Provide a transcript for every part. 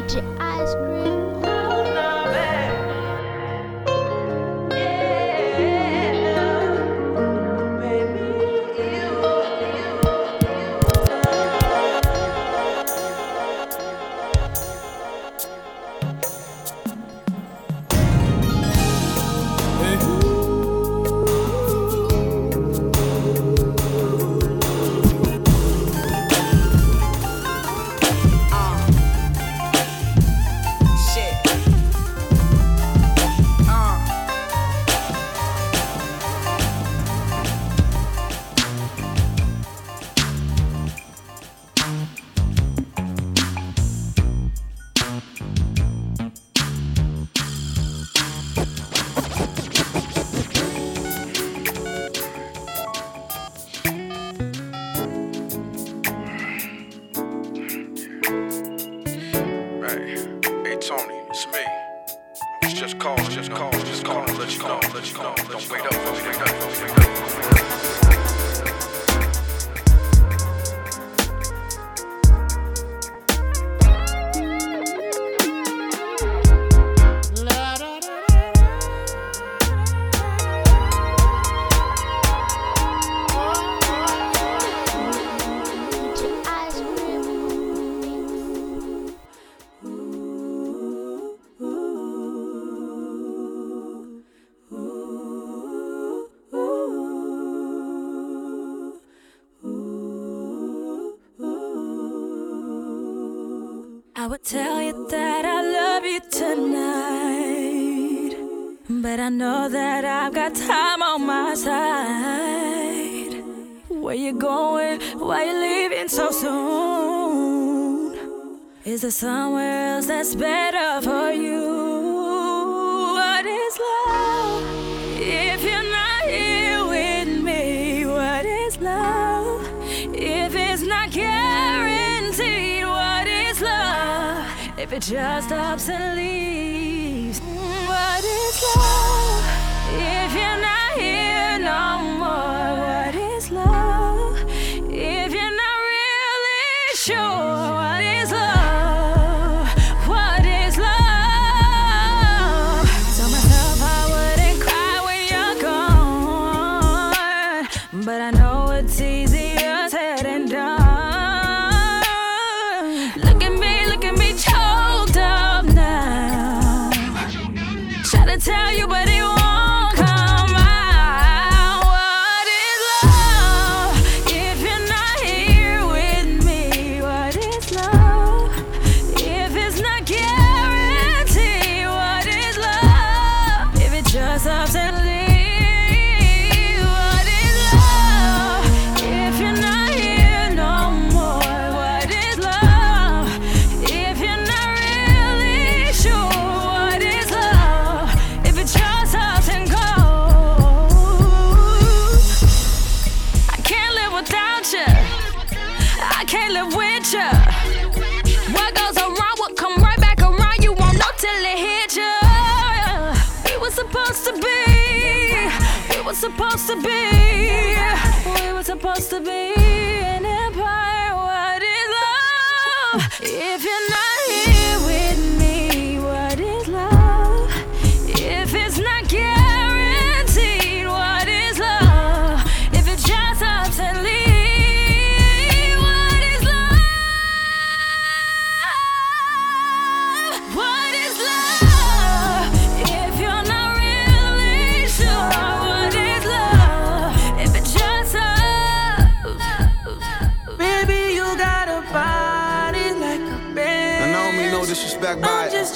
eat your ice cream. somewhere else that's better for you. What is love if you're not here with me? What is love if it's not guaranteed? What is love if it just stops and leaves? What is love if you're not here? supposed to be.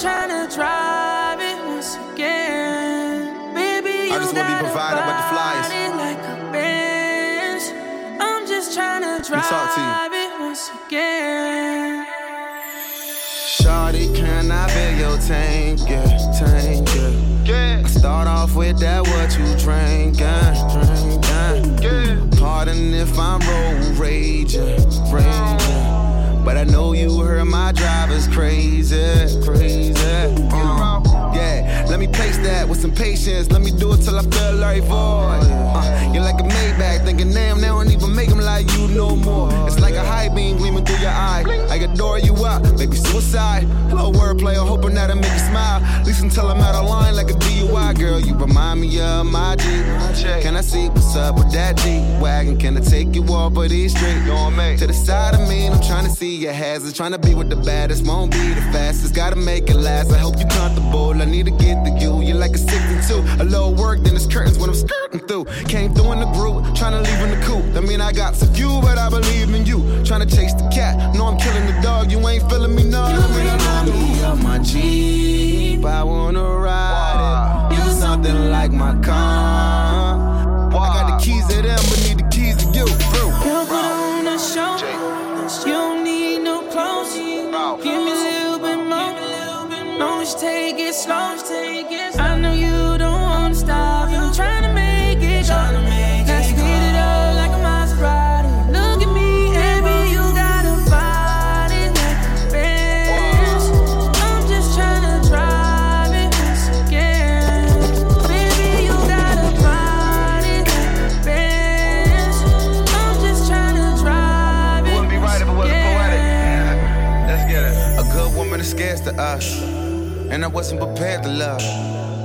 trying to drive it once again. Baby, I just want to be provided by the flies. Like a bench. I'm just trying to drive it once again. Shorty, can I be your tank? Yeah, tank, yeah. yeah. I start off with that what you drinking, drinking. Yeah. Pardon if I'm road raging, raging. I know you heard my driver's crazy, crazy. Uh, yeah, let me place that with some patience. Let me do it till I feel like void. Uh, you're like a Maybach, thinking damn, they don't even make them like you no more. It's like a high beam gleaming through your eye. I adore you up, maybe suicide. Low wordplay, I'm hoping that I make you smile. At least until I'm out of line like a D DUI girl. You remind me of my G. Can I see what's up with that G wagon? Can I take you off of these streets? To the side of me, and I'm trying to see your hazards. Trying to be with the baddest, won't be the fastest. Gotta make it last. I hope you comfortable. I need to get to you. You're like a 62. A little work, then it's curtains when I'm skirting through. Came through in the group, trying to leave in the coop. I mean, I got some few, but I believe in you. Trying to chase the cat. No, I'm killing the dog. You ain't feeling me, no. You remind me of my Jeep. I wanna ride it. You something like my car. I got the keys to them, but need the keys to you. Bro. You put on a show. You don't need no clothes. Give me a little bit more. No, just take it slow. I know you us, and I wasn't prepared to love.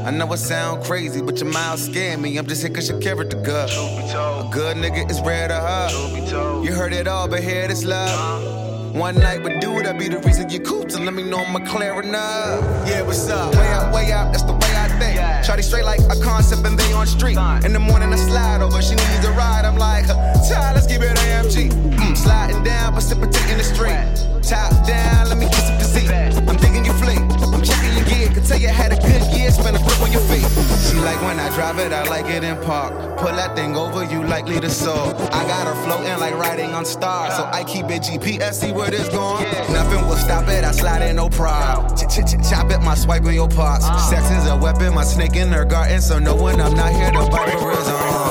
I know it sound crazy, but your mouth scared me. I'm just here cause your character good. A good nigga is rare to her. You heard it all, but here this love. One night with dude, I be the reason you cool. So let me know I'm clear enough. Yeah, what's up? Way out, way out, that's the way Shawty straight like a concept and they on street. In the morning I slide over, she needs a ride. I'm like, child, let's give it AMG. Mm, sliding down, precipitating the street. Top down, let me kiss up the seat. I'm digging your fleet. I'm checking. Could tell you had a good year, spend a grip on your feet. She like when I drive it, I like it in park. Pull that thing over, you likely to soar. I got her floating like riding on stars. So I keep it GPS, see where this going. Nothing will stop it, I slide in, no ch- chop it, my swipe in your parts. Sex is a weapon, my snake in her garden. So no I'm not here to bite her is on.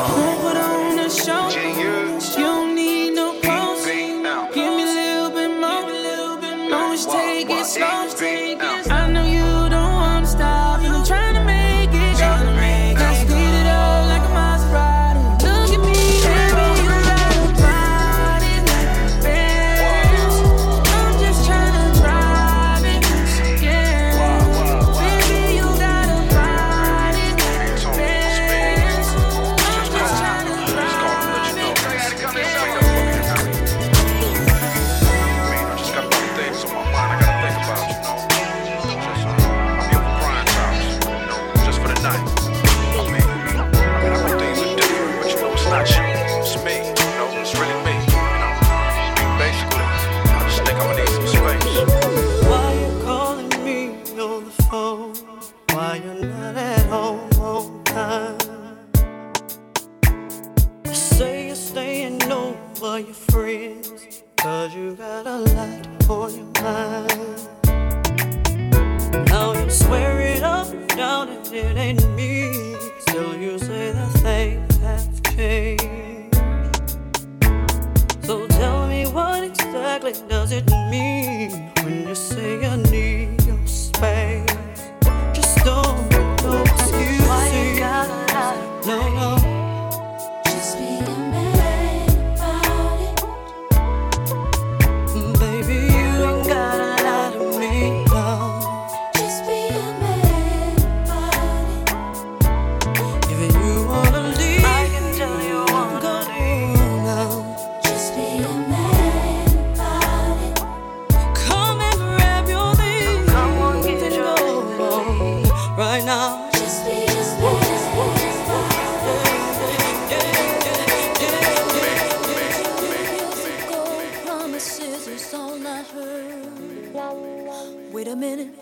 Wait a minute,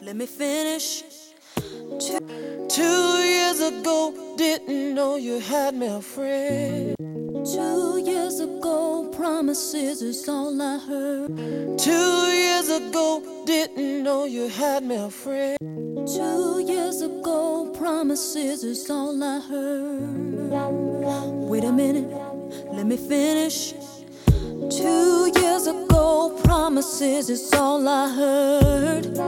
let me finish. Two years ago, didn't know you had me a friend. Two years ago, promises is all I heard. Two years ago, didn't know you had me a friend. Two years ago, promises is all I heard. Wait a minute, let me finish. Two years ago, promises is all I heard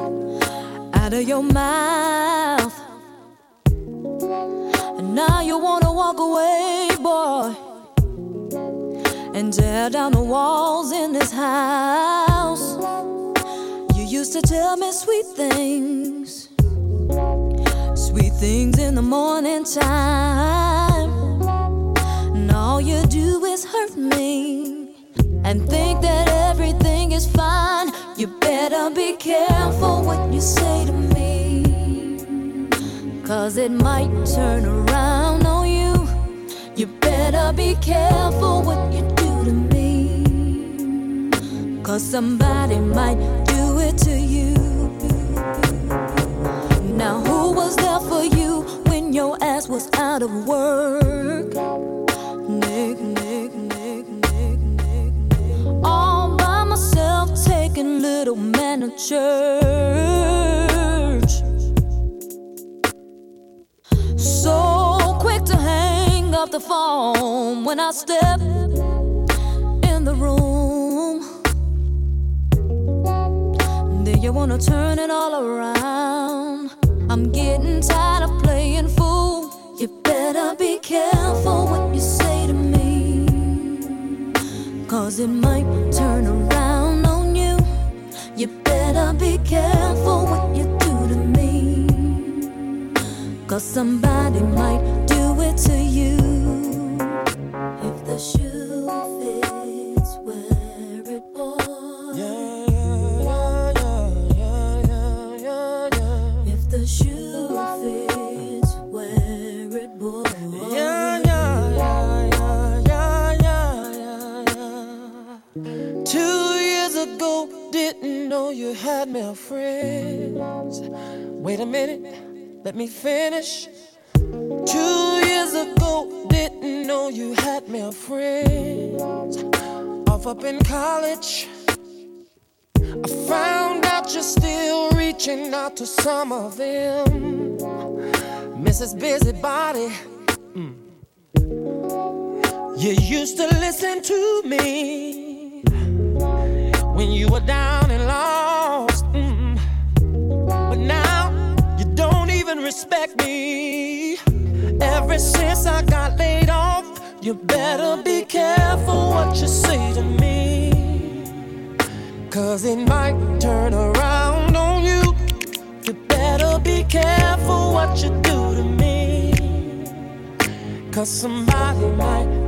out of your mouth. And now you wanna walk away, boy. and tear down the walls in this house. You used to tell me sweet things, sweet things in the morning time. And all you do is hurt me and think that everything is fine. You better be careful what you say to me, cause it might turn around on you. You better be careful what you do to me. Cause somebody might do it to you. Now, who was there for you when your ass was out of work? Little man to church. So quick to hang up the phone when I step in the room. Then you wanna turn it all around. I'm getting tired of playing fool. You better be careful what you say to me. Cause it might turn around better be careful what you do to me. Cause somebody might do it to you. If the shoe fits, let me finish. Two years ago, didn't know you had male friends. Off up in college, I found out you're still reaching out to some of them. Mrs. Busybody. Mm. You used to listen to me when you were down respect me. Ever since I got laid off, you better be careful what you say to me. Cause it might turn around on you. You better be careful what you do to me. Cause somebody might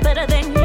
better than you.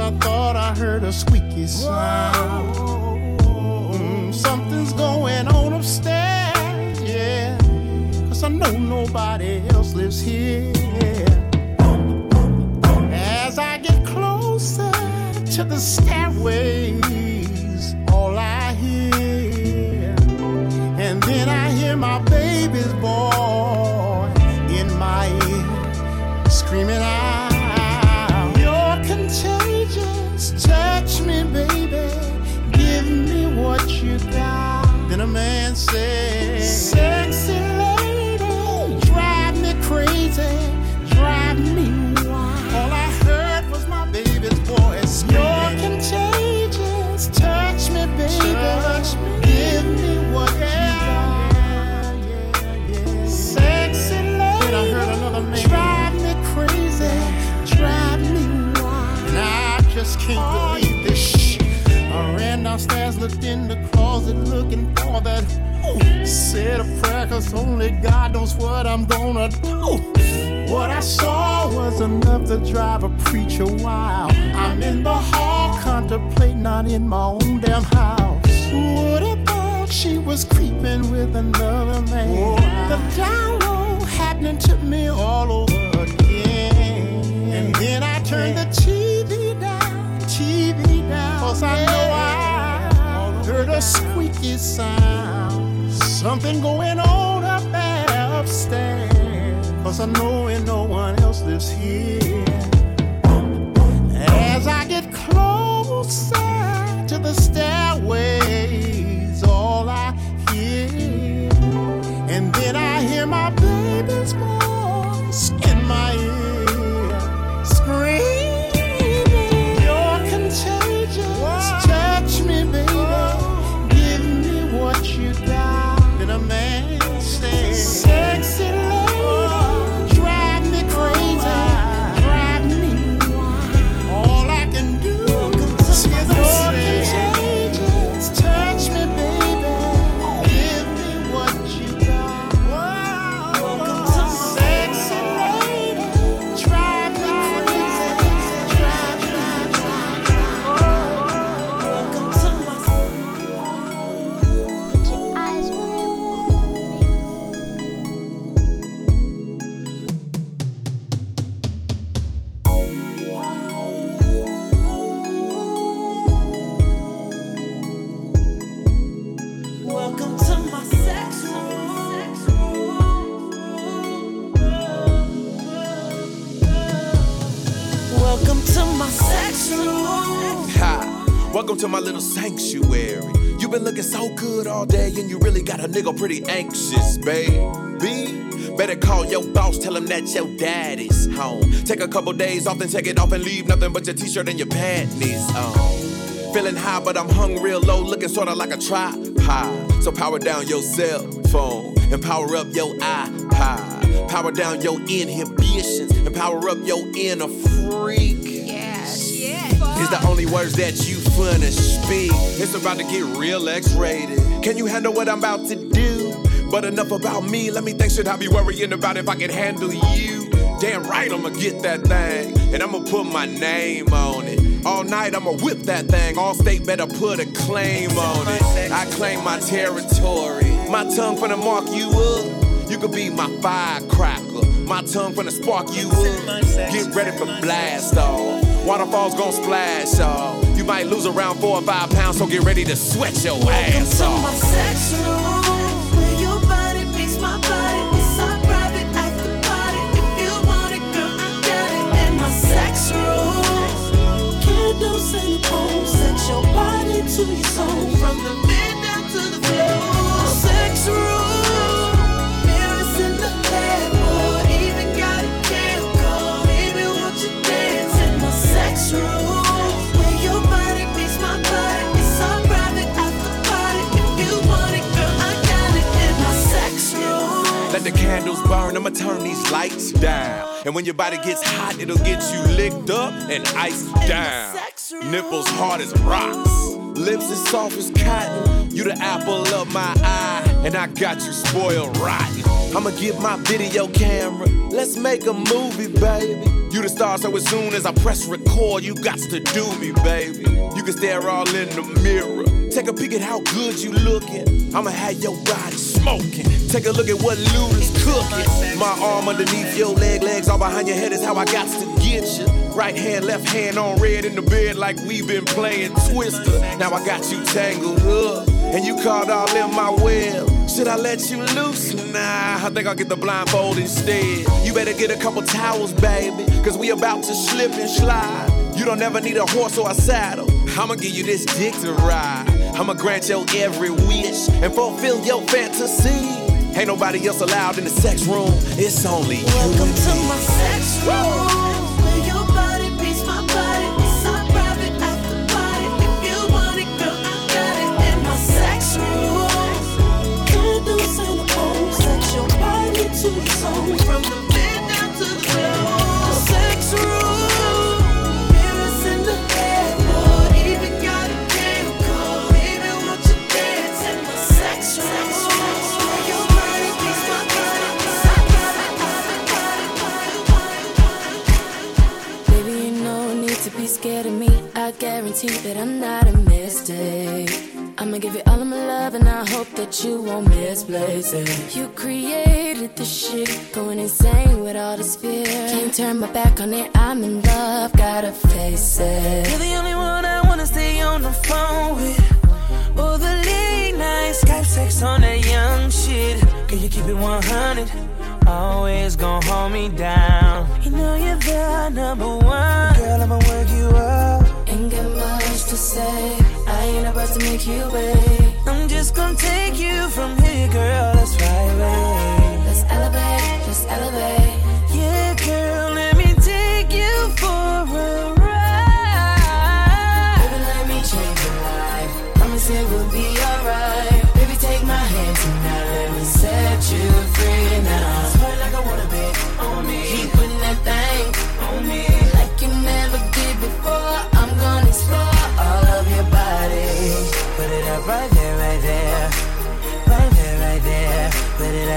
I thought I heard a squeaky sound. Mm, something's going on upstairs, yeah. Cause I know nobody else lives here. As I get closer to the stairways, looked in the closet, looking for that. Ooh, said a prayer, cause only God knows what I'm gonna do. What I saw was enough to drive a preacher wild. I'm in the hall, contemplating, not in my own damn house. Have thought she was creeping with another man. The down low happening to me all over again. And then I turned the TV down, TV down. Cause I know I heard a squeaky sound. Something going on up upstairs. Cause I know ain't no one else lives here. As I get closer to the stairways, all I hear, and then I hear my baby's voice in my ear, anxious, baby. Better call your boss, tell him that your daddy's home. Take a couple days off, then take it off and leave nothing but your t-shirt and your panties on. Feeling high, but I'm hung real low, looking sorta like a tripod. So power down your cell phone and power up your iPod. Power down your inhibitions and power up your inner freak. Is the only words that you finna speak. It's about to get real X-rated. Can you handle what I'm about to do? But enough about me. Let me think. Should I be worrying about if I can handle you? Damn right, I'ma get that thing, and I'ma put my name on it. All night, I'ma whip that thing. Allstate better put a claim on it. I claim my territory. My tongue finna mark you up. You could be my firecracker. My tongue finna spark you up. Get ready for blast off. Waterfalls gon' splash off. You might lose around four or five pounds, so get ready to sweat your ass off. Candles and a pole. Set your body to your soul. From the to the. Sex room. I'ma turn these lights down. And when your body gets hot, it'll get you licked up and iced down. Nipples hard as rocks, lips as soft as cotton. You the apple of my eye, and I got you spoiled rotten. I'ma get my video camera, let's make a movie, baby. You the star, so as soon as I press record, you got to do me, baby. You can stare all in the mirror. Take a peek at how good you looking. I'ma have your body smoking. Take a look at what Luda's cooking. My arm underneath your leg, legs all behind your head is how I got to get you. Right hand, left hand on red in the bed like we been playing Twister. Now I got you tangled up, and you caught all in my web. Should I let you loose? Nah, I think I'll get the blindfold instead. You better get a couple towels, baby, cause we about to slip and slide. You don't ever need a horse or a saddle. I'ma give you this dick to ride. I'ma grant your every wish and fulfill your fantasy. Ain't nobody else allowed in the sex room. It's only you. Welcome to my sex room. Where your body my body. It's. If you want it, girl, I got it in my sex room. Your body. From the guarantee that I'm not a mistake. I'ma give you all of my love and I hope that you won't misplace it. You created this shit, going insane with all this fear. Can't turn my back on it, I'm in love, gotta face it. You're the only one I wanna stay on the phone with. Or the late night Skype sex on that young shit. Can you keep it 100? Always gonna hold me down. You know you're the number one. Girl, I'ma work you up. Got much to say, I ain't about to make you wait. I'm just gonna take you from here, girl. That's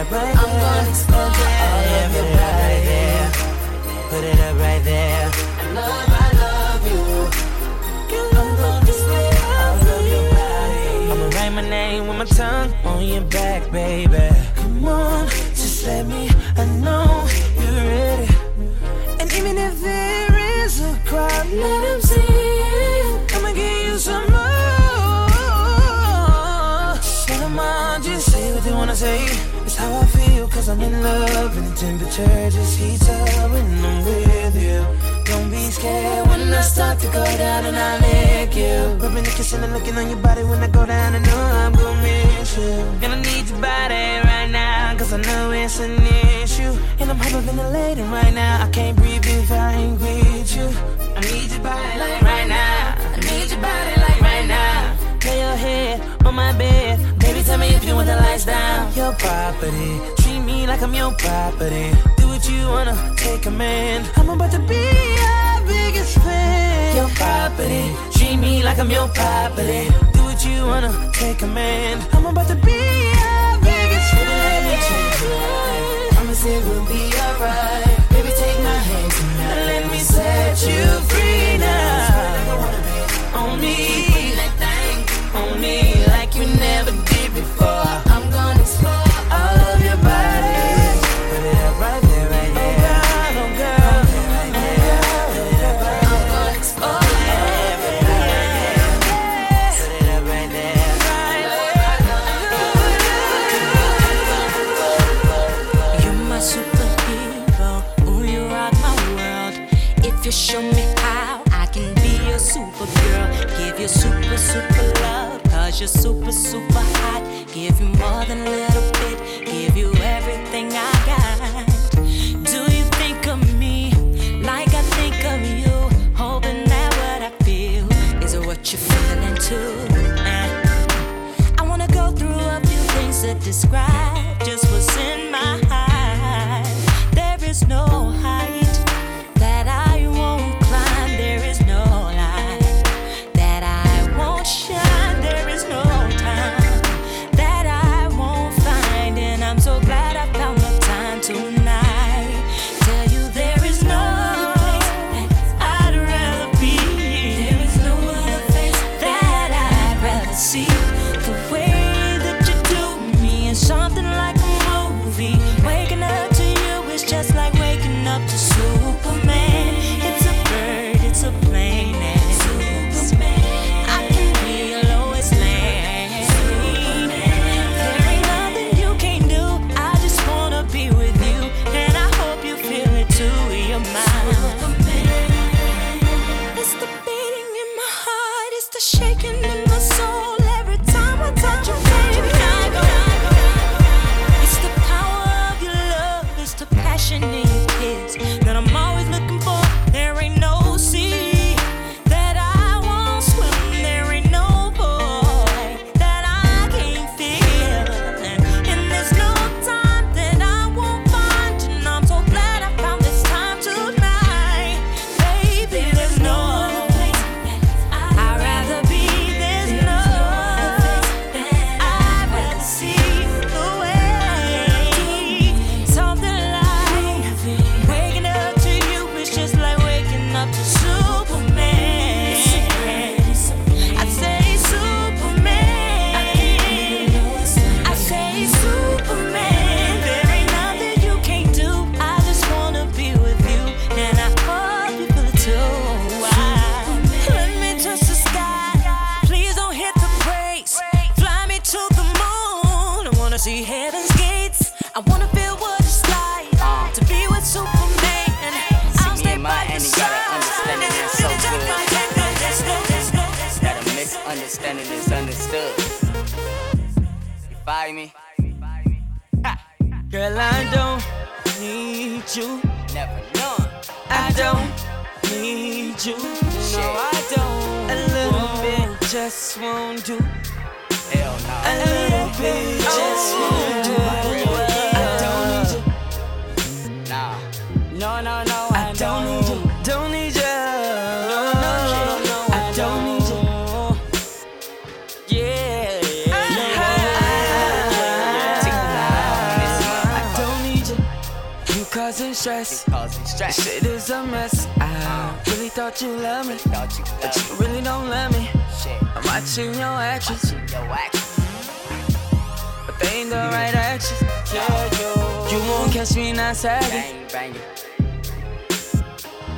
up right there. I'm gonna Yeah, of put it up right there. Put it up right there. I love, I love you. I'm. I'ma write my name with my tongue on your back, baby. I'm in love. And the temperature just heats up when I'm with you. Don't be scared when I start to go down and I lick you. Rubbing the kissing and looking on your body when I go down. I know I'm gonna miss you. Gonna need your body right now, cause I know it's an issue. And I'm hyperventilating right now. I can't breathe if I ain't with you. I need your body like right now. I need your body like right now. Lay your head on my bed. Baby, tell me if you want the lights down. Your property. Treat me like I'm your property. Do what you wanna, take command. I'm about to be your biggest fan. Your property. Treat me like I'm your property. Do what you wanna, take command. I'm about to be your biggest fan. Life. Promise it will be alright. Baby, take my hand tonight. Let me set you free Show me how, I can be your supergirl. Give you super, super love. Cause you're super, super hot. Give you more than a little bit. Give you everything I got. Do you think of me like I think of you? Hoping that what I feel is what you're feeling too. I wanna go through a few things to describe just what's in my heart. Understanding is understood. You follow me? Girl, I don't need you. Never none. I don't need you. No, I don't. A little bit just won't do. Hell no. A little bit just oh. won't stress. Stress. Shit is a mess. I really thought you loved me, but you really don't love me. shit. I'm watching your actions, but they ain't the right actions. You, won't catch me not savvy.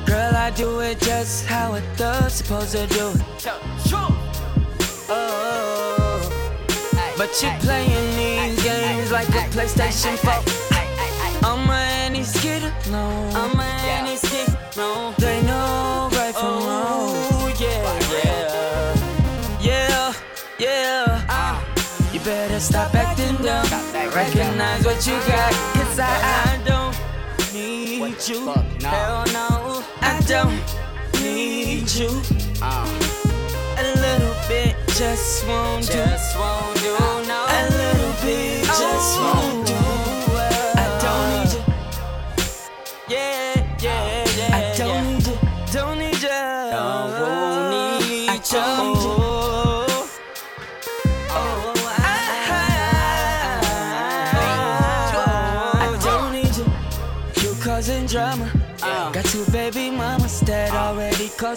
Girl, I do it just how a thug's supposed to do it. Oh, but you playing these games like a PlayStation 4. I'm a any skidder, no. I'm a any skid, no. They know right from wrong. Yeah, yeah, yeah, yeah. You better stop acting dumb. Recognize what you got. Cause I, I don't need What you. fuck? No. Hell no, I don't need you. Uh, A little bit just won't do. just won't do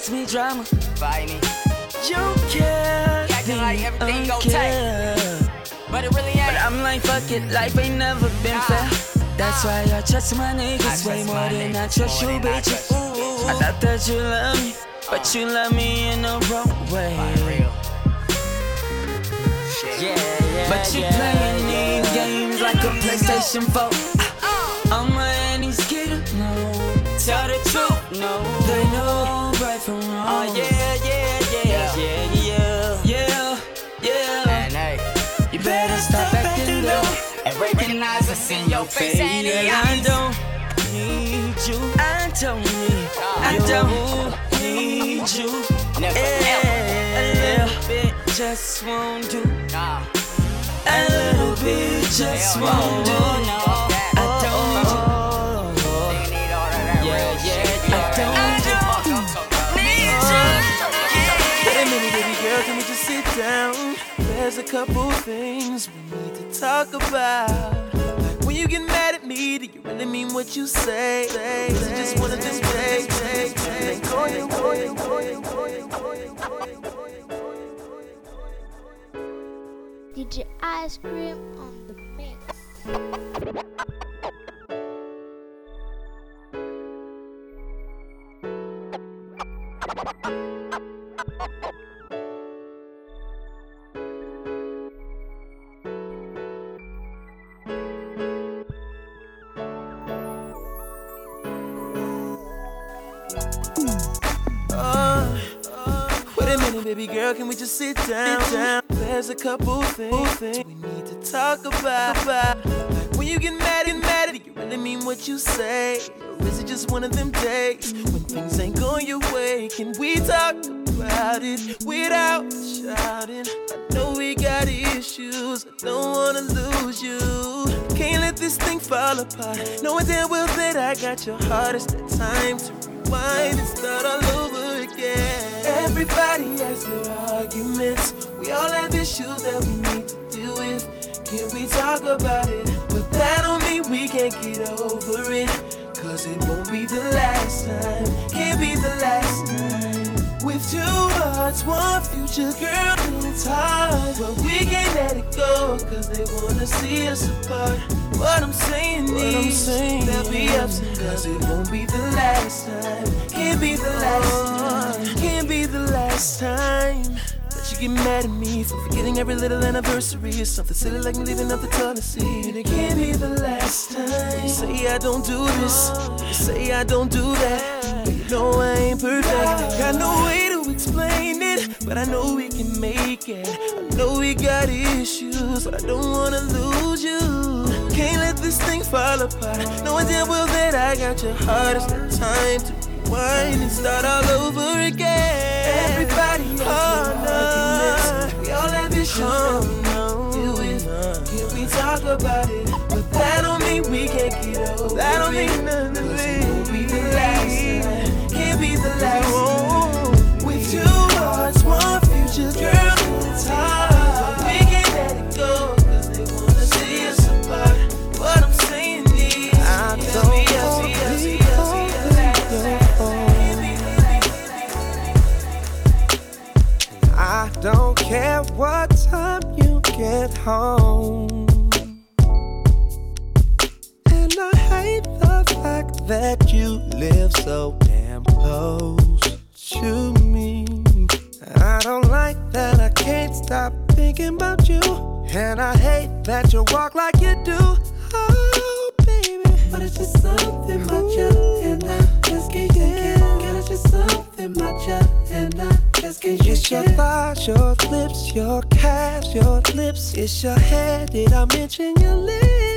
caused me drama. Fight me. You care. acting like everything think gon' I take. care. But it really ain't. But I'm like, fuck it, life ain't never been Nah. fair. That's why I trust my niggas way more than I trust you, bitch. I bitches. trust you, bitches. I thought that you love me, but uh. you love me in the wrong way. Real. Shit. Yeah, yeah, but you playing these games like a PlayStation 4. Uh. I'm a any skitter, no. Tell the truth, no. They know right from wrong. Oh yeah, yeah, yeah, yeah, yeah, yeah, yeah. And hey, You better stop acting dumb. and recognize us in your face. It I don't need you. I don't need. I don't need you. Never, Yeah, ever. a little bit just won't do. Nah. A little bit just won't do. Fuck There's a couple things we need to talk about. Like when you get mad at me, do you really mean what you say? say, say just wanna. DJ Ice Cream on the mix. Uh, baby girl, can we just sit down? down? There's a couple things we need to talk about. about. Like when you get mad and mad, do you really mean what you say? Or is it just one of them days when things ain't going your way? Can we talk about it without shouting? I know we got issues, I don't wanna lose you. Can't let this thing fall apart. Knowing damn well that I got your heart, it's the time to rewind and start all over again. Everybody has their arguments. We all have issues that we need to deal with. Can we talk about it? But that don't mean we can't get over it. Cause it won't be the last time. Can't be the last time. With two hearts, one future girl, and it's hard. But we can't let it go, cause they wanna see us apart. What I'm saying What I'm is, saying there'll be ups and downs, it won't be the last time. Can't be the last time. The last time. That you get mad at me for forgetting every little anniversary or something silly like me leaving up the toilet seat. It can't be the last time. You say I don't do this, you say I don't do that. But you know I ain't perfect. Got no way to explain it, but I know we can make it. I know we got issues, but I don't wanna lose you. Can't let this thing fall apart. Knowing damn well that I got your heart, it's the time to rewind and start all over again. Everybody no. We all have issues no. deal with. Can we talk about it? But that don't mean we can't get over That don't mean nothing. Can't be the last. Can't be the last. With two hearts, one future, what time you get home. And I hate the fact that you live so damn close to me. I don't like that I can't stop thinking about you. And I hate that you walk like you do. Oh, baby. But it's just something about you. And I just can't get it. It's just something about you. Get It's your thighs, your lips, your calves, your lips. It's your head. Did I mention your lips?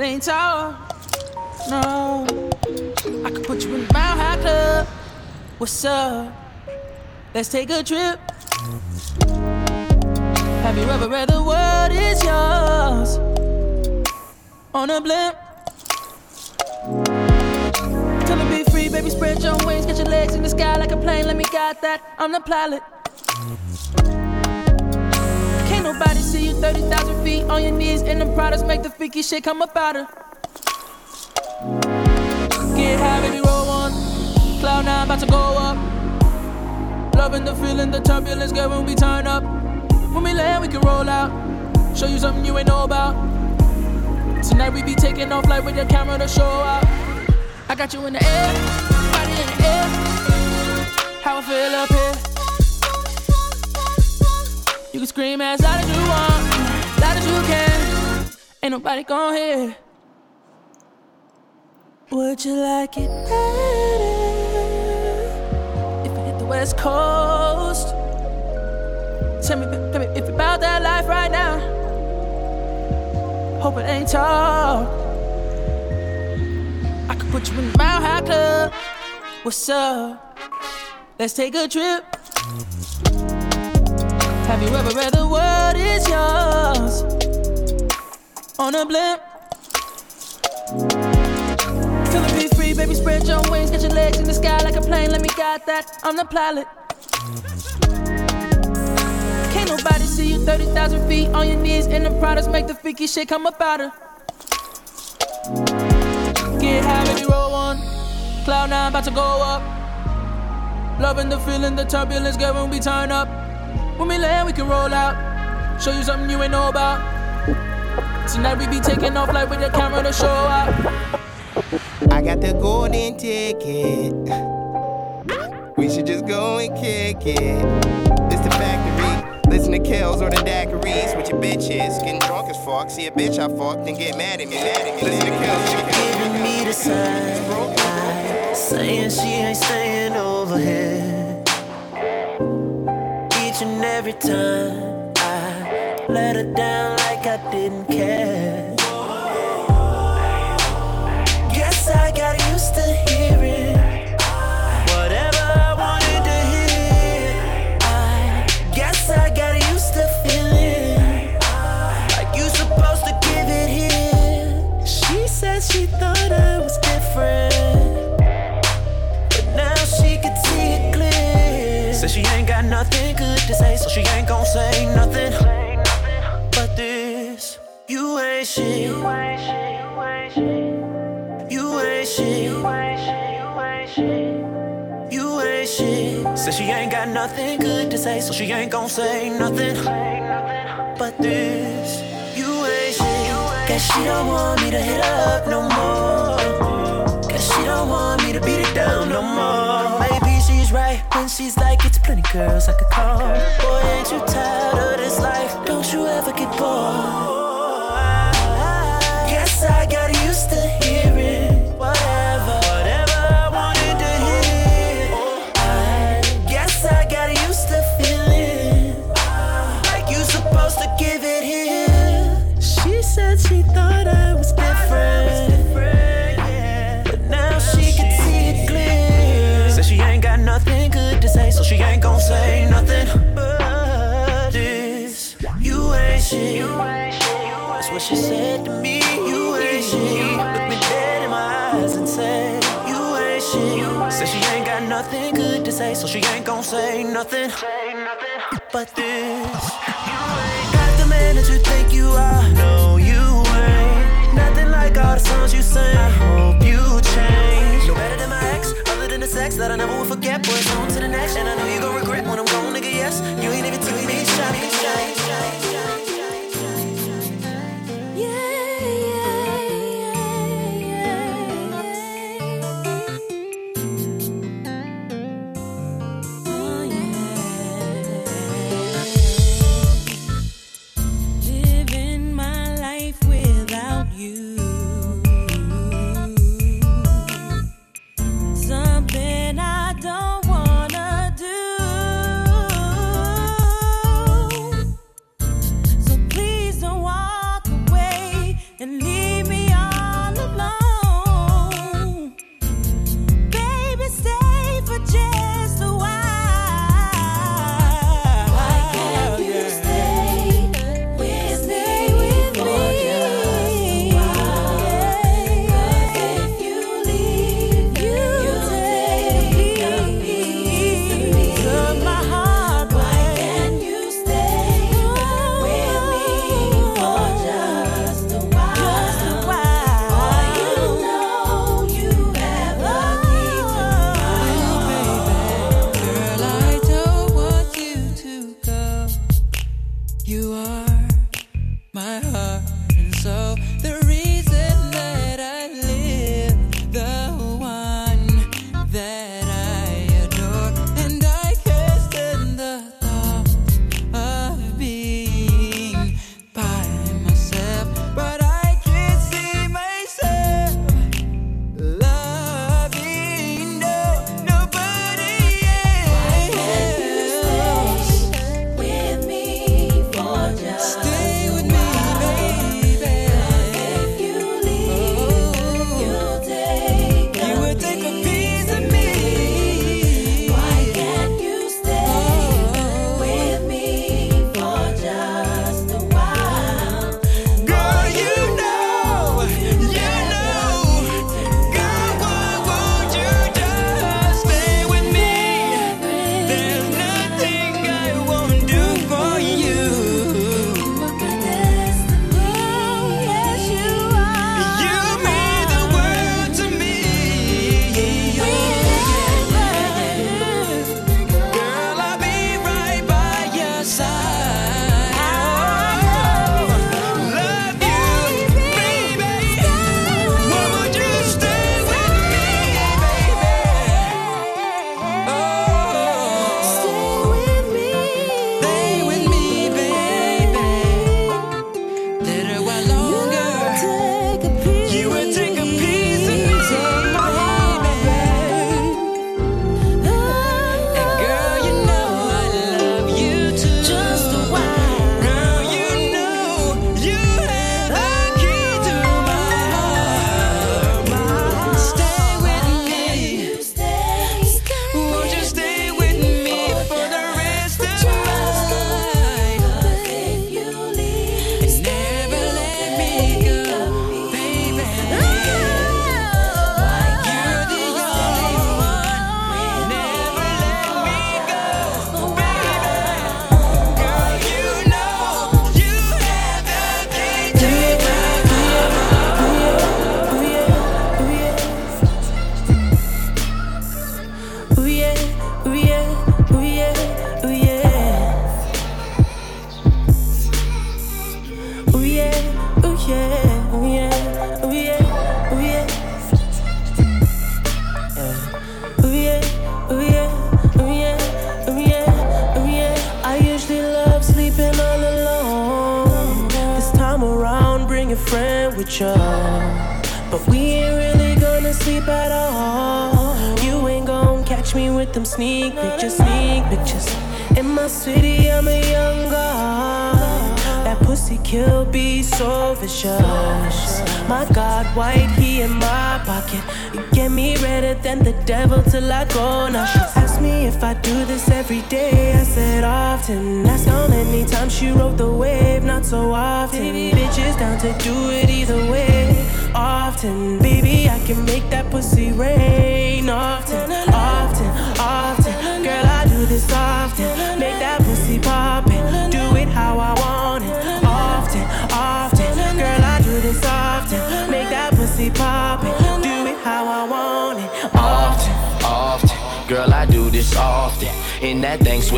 It ain't tall. No. I could put you in the Mile High Club. What's up? Let's take a trip. Have you ever read the world is yours? On a blimp. Tell me be free, baby, spread your wings, get your legs in the sky like a plane. Let me guide that. I'm the pilot. Can't nobody see you 30,000 feet on your knees in the products, make the freaky shit come up out her. Get high, baby, roll one. Cloud nine, about to go up. Loving the feeling, the turbulence, girl, when we turn up. When we land, we can roll out. Show you something you ain't know about. Tonight we be taking off like with your camera to show up. I got you in the air, body in the air. How I feel up here. Scream as loud as you want, loud as you can. Ain't nobody gon' hear. Would you like it better if I hit the West Coast? Tell me, tell me if you about that life right now. Hope it ain't talk. I could put you in the Mile High Club. What's up? Let's take a trip. Have you ever read the world is yours? On a blimp. Feeling be free, baby, spread your wings, get your legs in the sky like a plane. Let me guide that. I'm the pilot. Can't nobody see you 30,000 feet on your knees, and the products make the freaky shit come up out of. Get high, baby, roll one. Cloud nine, about to go up. Loving the feeling, the turbulence, girl, when we turn up. When we land, we can roll out. Show you something you ain't know about. Tonight we be taking off like with the camera to show out. I got the golden ticket. We should just go and kick it. It's the factory. Listen to Kells or the daiquiris with your bitches. Getting drunk as fuck. See a bitch I fucked and get mad at me. Mad at me. Listen to Kells. Giving me the sign. Saying she ain't staying over here. Every time I let her down like I didn't care. She ain't gon' say nothing. But this, you ain't shit. You ain't shit. You ain't shit. You ain't shit. You ain't shit. You ain't shit. You ain't shit. Said she ain't got nothing good to say, so she ain't gon' say nothing. But this, you ain't shit. Guess she don't want me to hit her up no more. Guess she don't want me to beat it down no more. She's right when she's like, it's plenty girls I could call. Boy, ain't you tired of this life? Don't you ever get bored? That's what she said to me. You ain't shit. Look me dead in my eyes and said, You ain't shit. Said she ain't got nothing good to say, so she ain't gon' say nothing. But this, you ain't got the man that you think you are. No, you ain't. Nothing like all the songs you sing. I hope you change. No better than my ex, other than the sex that I never will forget. But on to the next, and I know you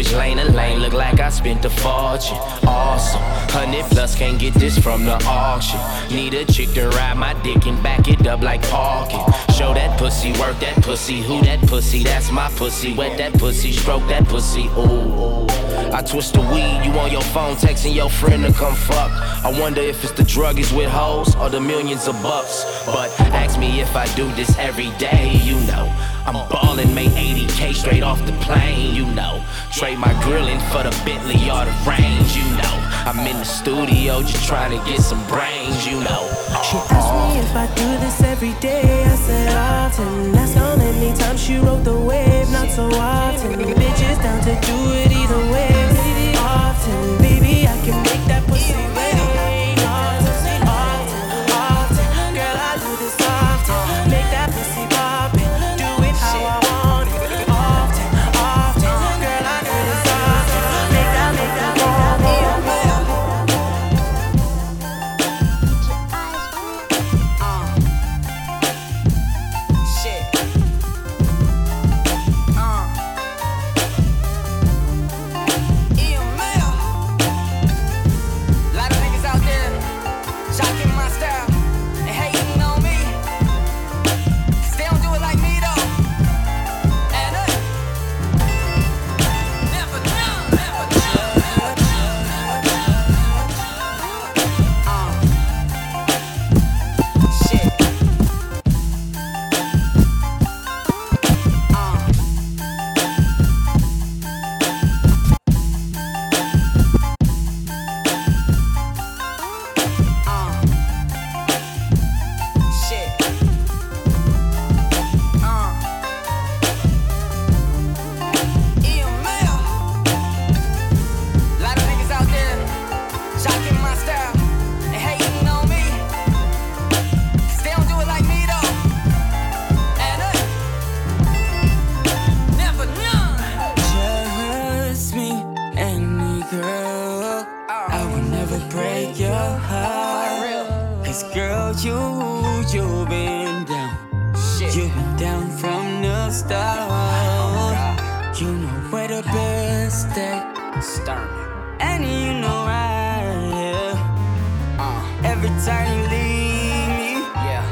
switch lane to lane, look like I spent a fortune. Awesome, hundred plus, can't get this from the auction. Need a chick to ride my dick and back it up like parking. Show that pussy, work that pussy. Who that pussy? That's my pussy. Wet that pussy, stroke that pussy. Ooh. I twist the weed, you on your phone texting your friend to come fuck. I wonder if it's the druggies with hoes or the millions of bucks. But ask me if I do this every day, you know. I'm ballin', made 80k straight off the plane, you know. Trade my grillin' for the Bentley or the range, you know. I'm in the studio just trying to get some brains, you know. She asked me if I do this every day. I said often. That's how many times she rode the wave, not so often. Bitches down to do it either way. Often. Sturman. And you know I. yeah. Uh. Every time you leave me, yeah.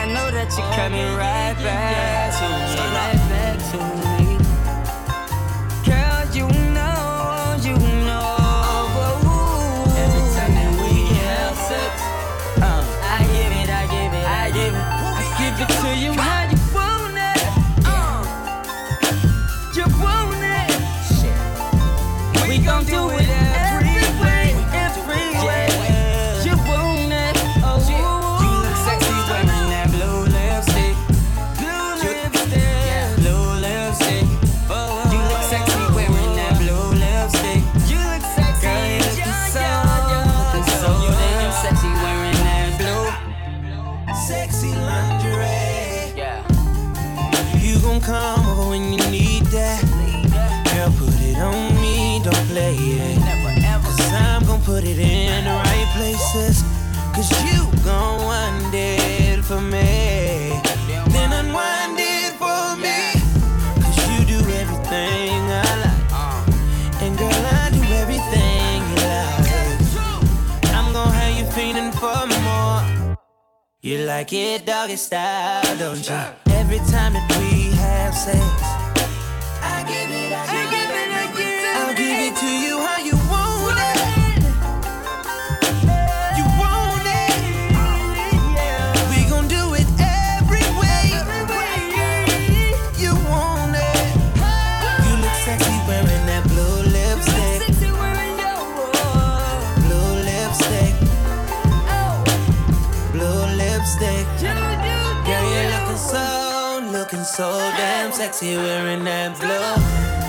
I know that you're coming right back. You like it doggy style, don't you? sexy wearing that blue.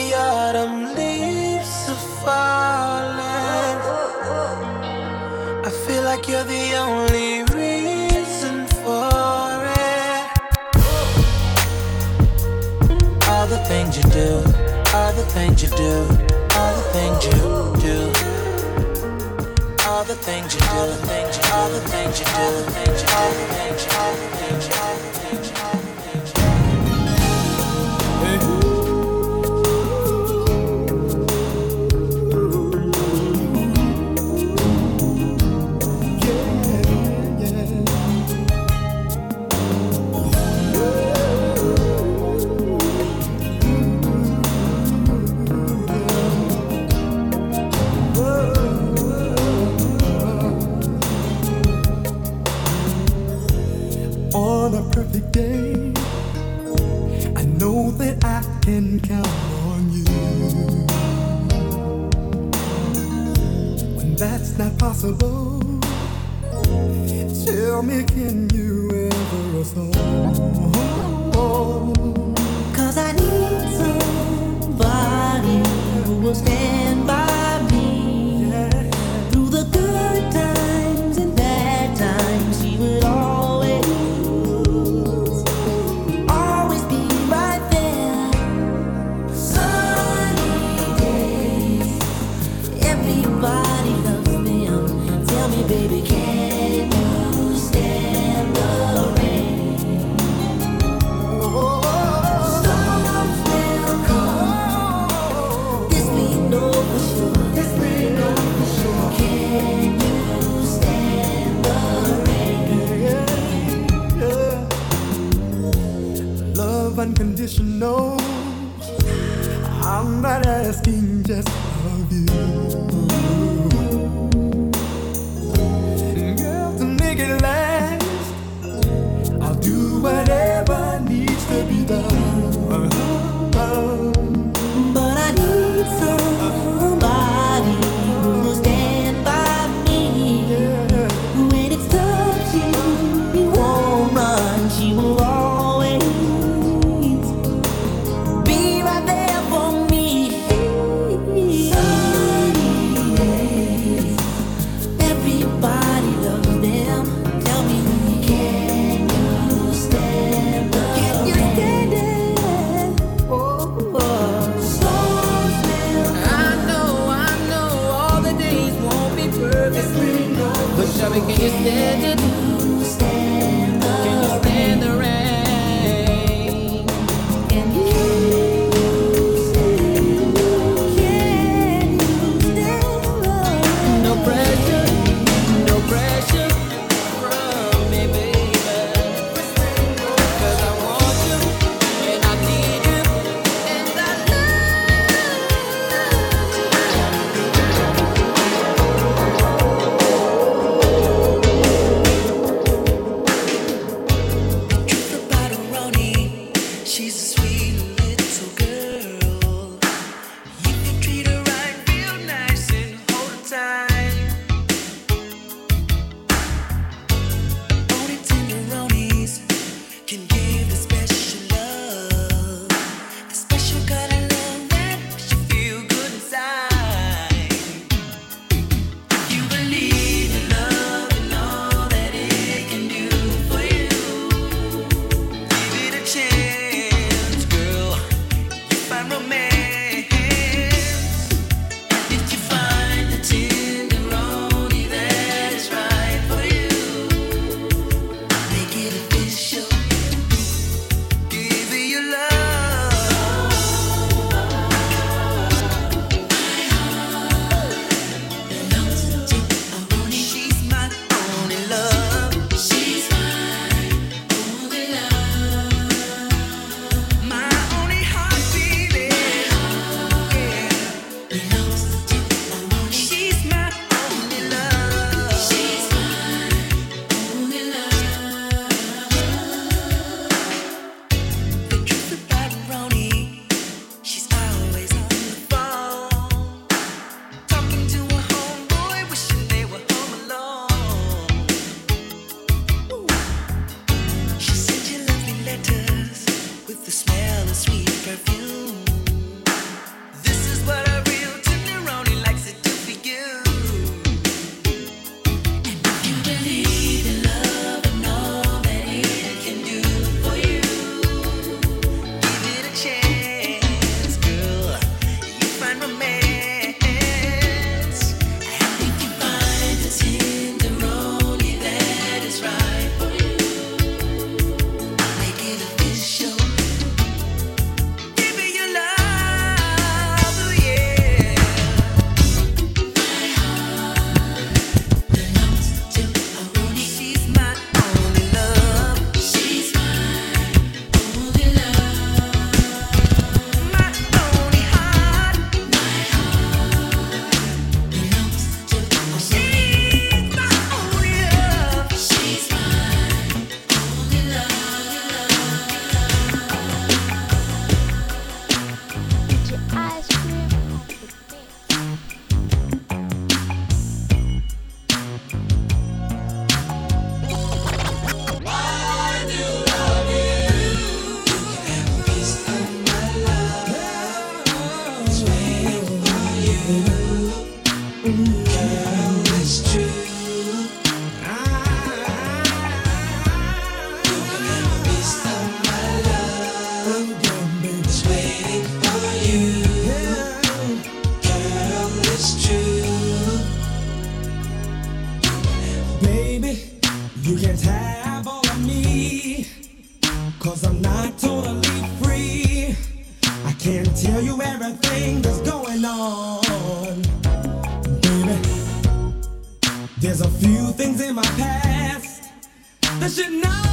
the autumn leaves are falling. I feel like you're the only reason for it. All the things you do, all the things you do, all the things you do. All the things you do, all the things you do, all the things you do, all the things you do, all the things you do. day. I know that I can count on you. When that's not possible, tell me, can you ever afford? Commission know I'm not asking just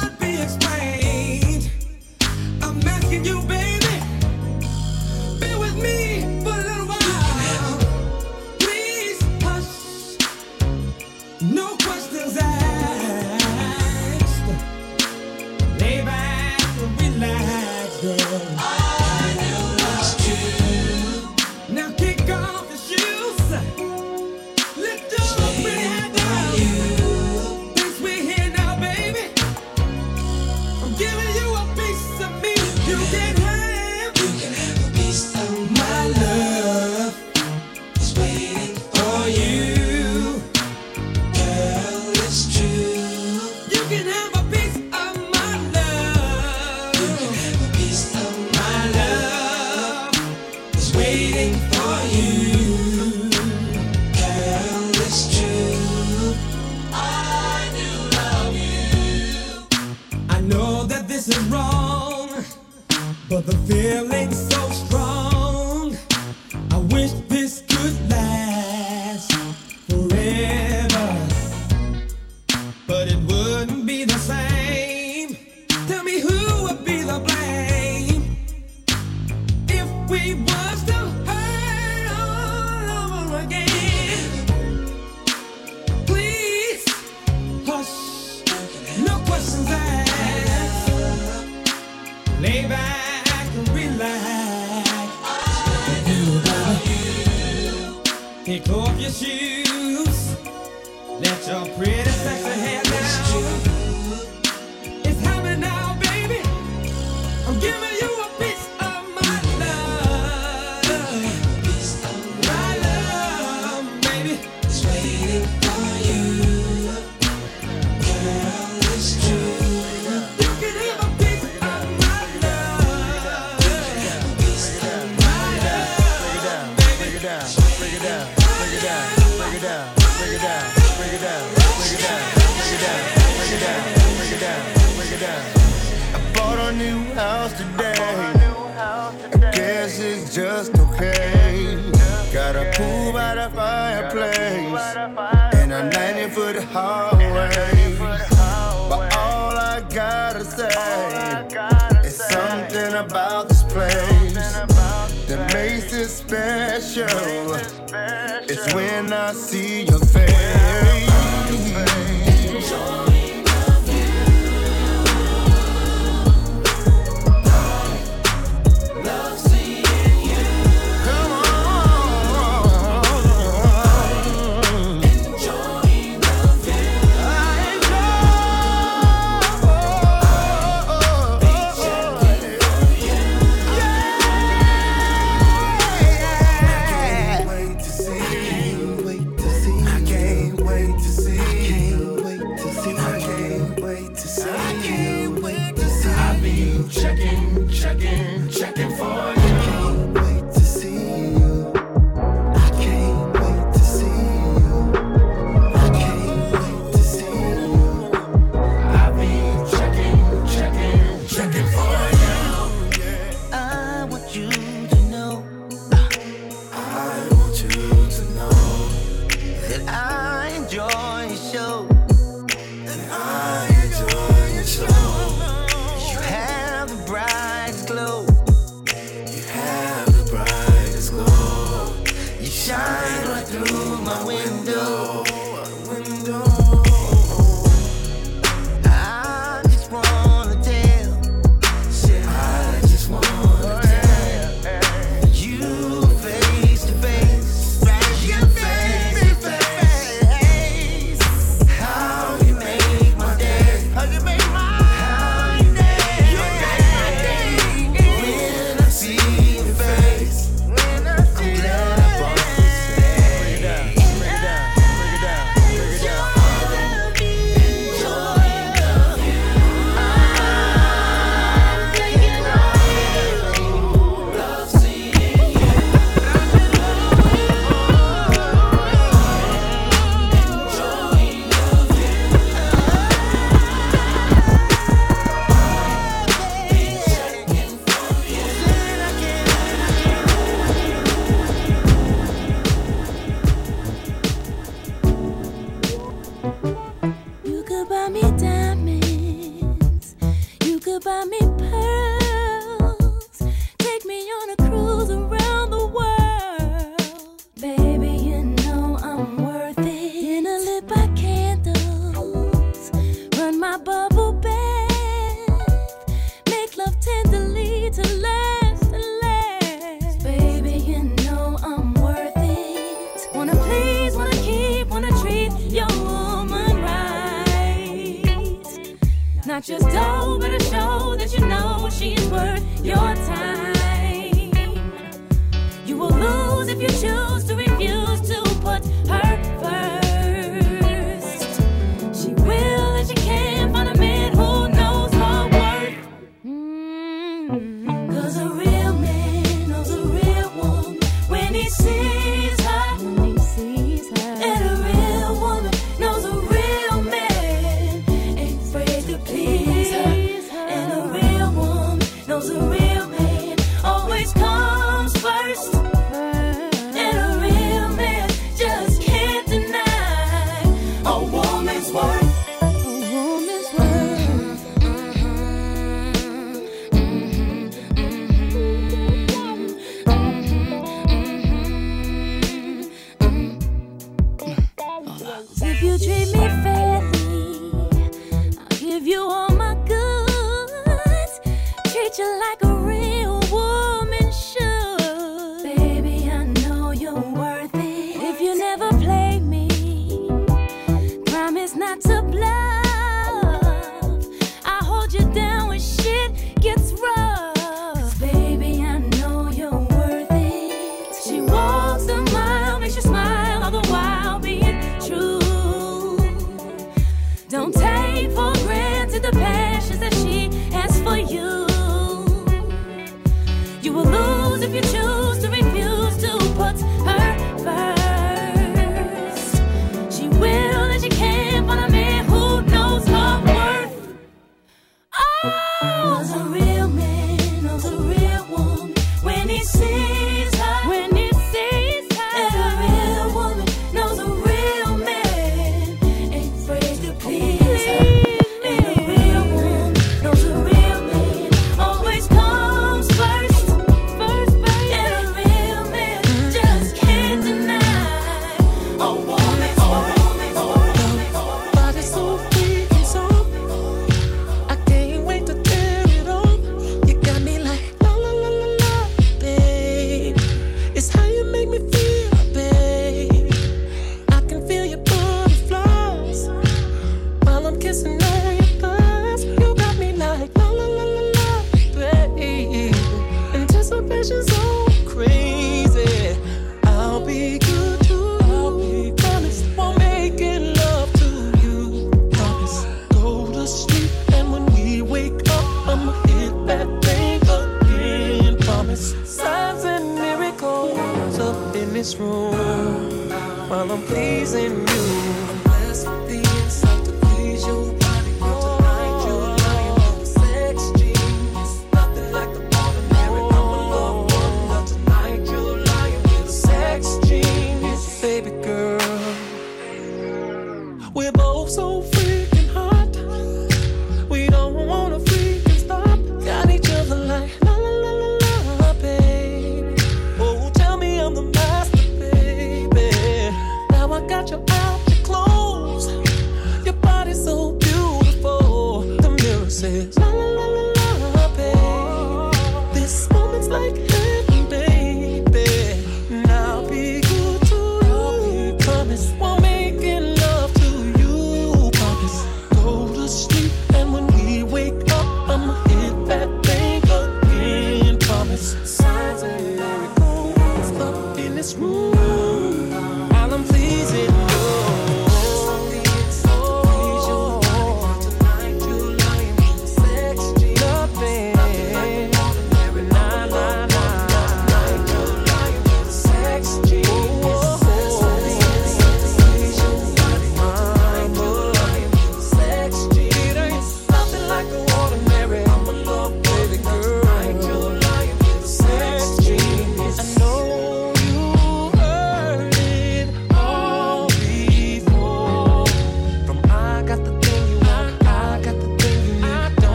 could be explained. I'm asking you, baby. house today. I guess it's just okay. Got a pool by the fireplace and a 90 foot hallway. But all I gotta say is something about this place that makes it special. It's when I see you.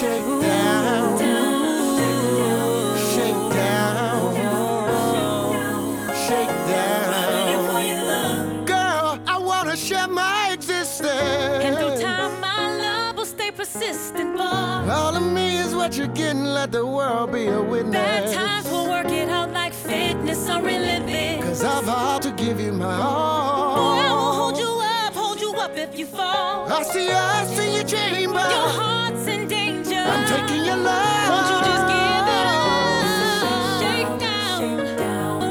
Shake down. down. Shake down. Shake down. Girl, I wanna share my existence. And through time, my love will stay persistent, boy. All of me is what you're getting. Let the world be a witness. Bad times will work it out like fitness or reliving. Cause I vowed to give you my all. Boy, I will hold you up, hold you up if you fall. I see us in your chamber. Your heart taking your love. Won't you just give it all? Shake down. Shake down.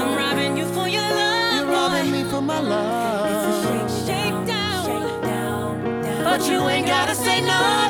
I'm robbing you for your love. You're robbing me for my love. It's a shake, shake down. Shake down. But you ain't gotta say no.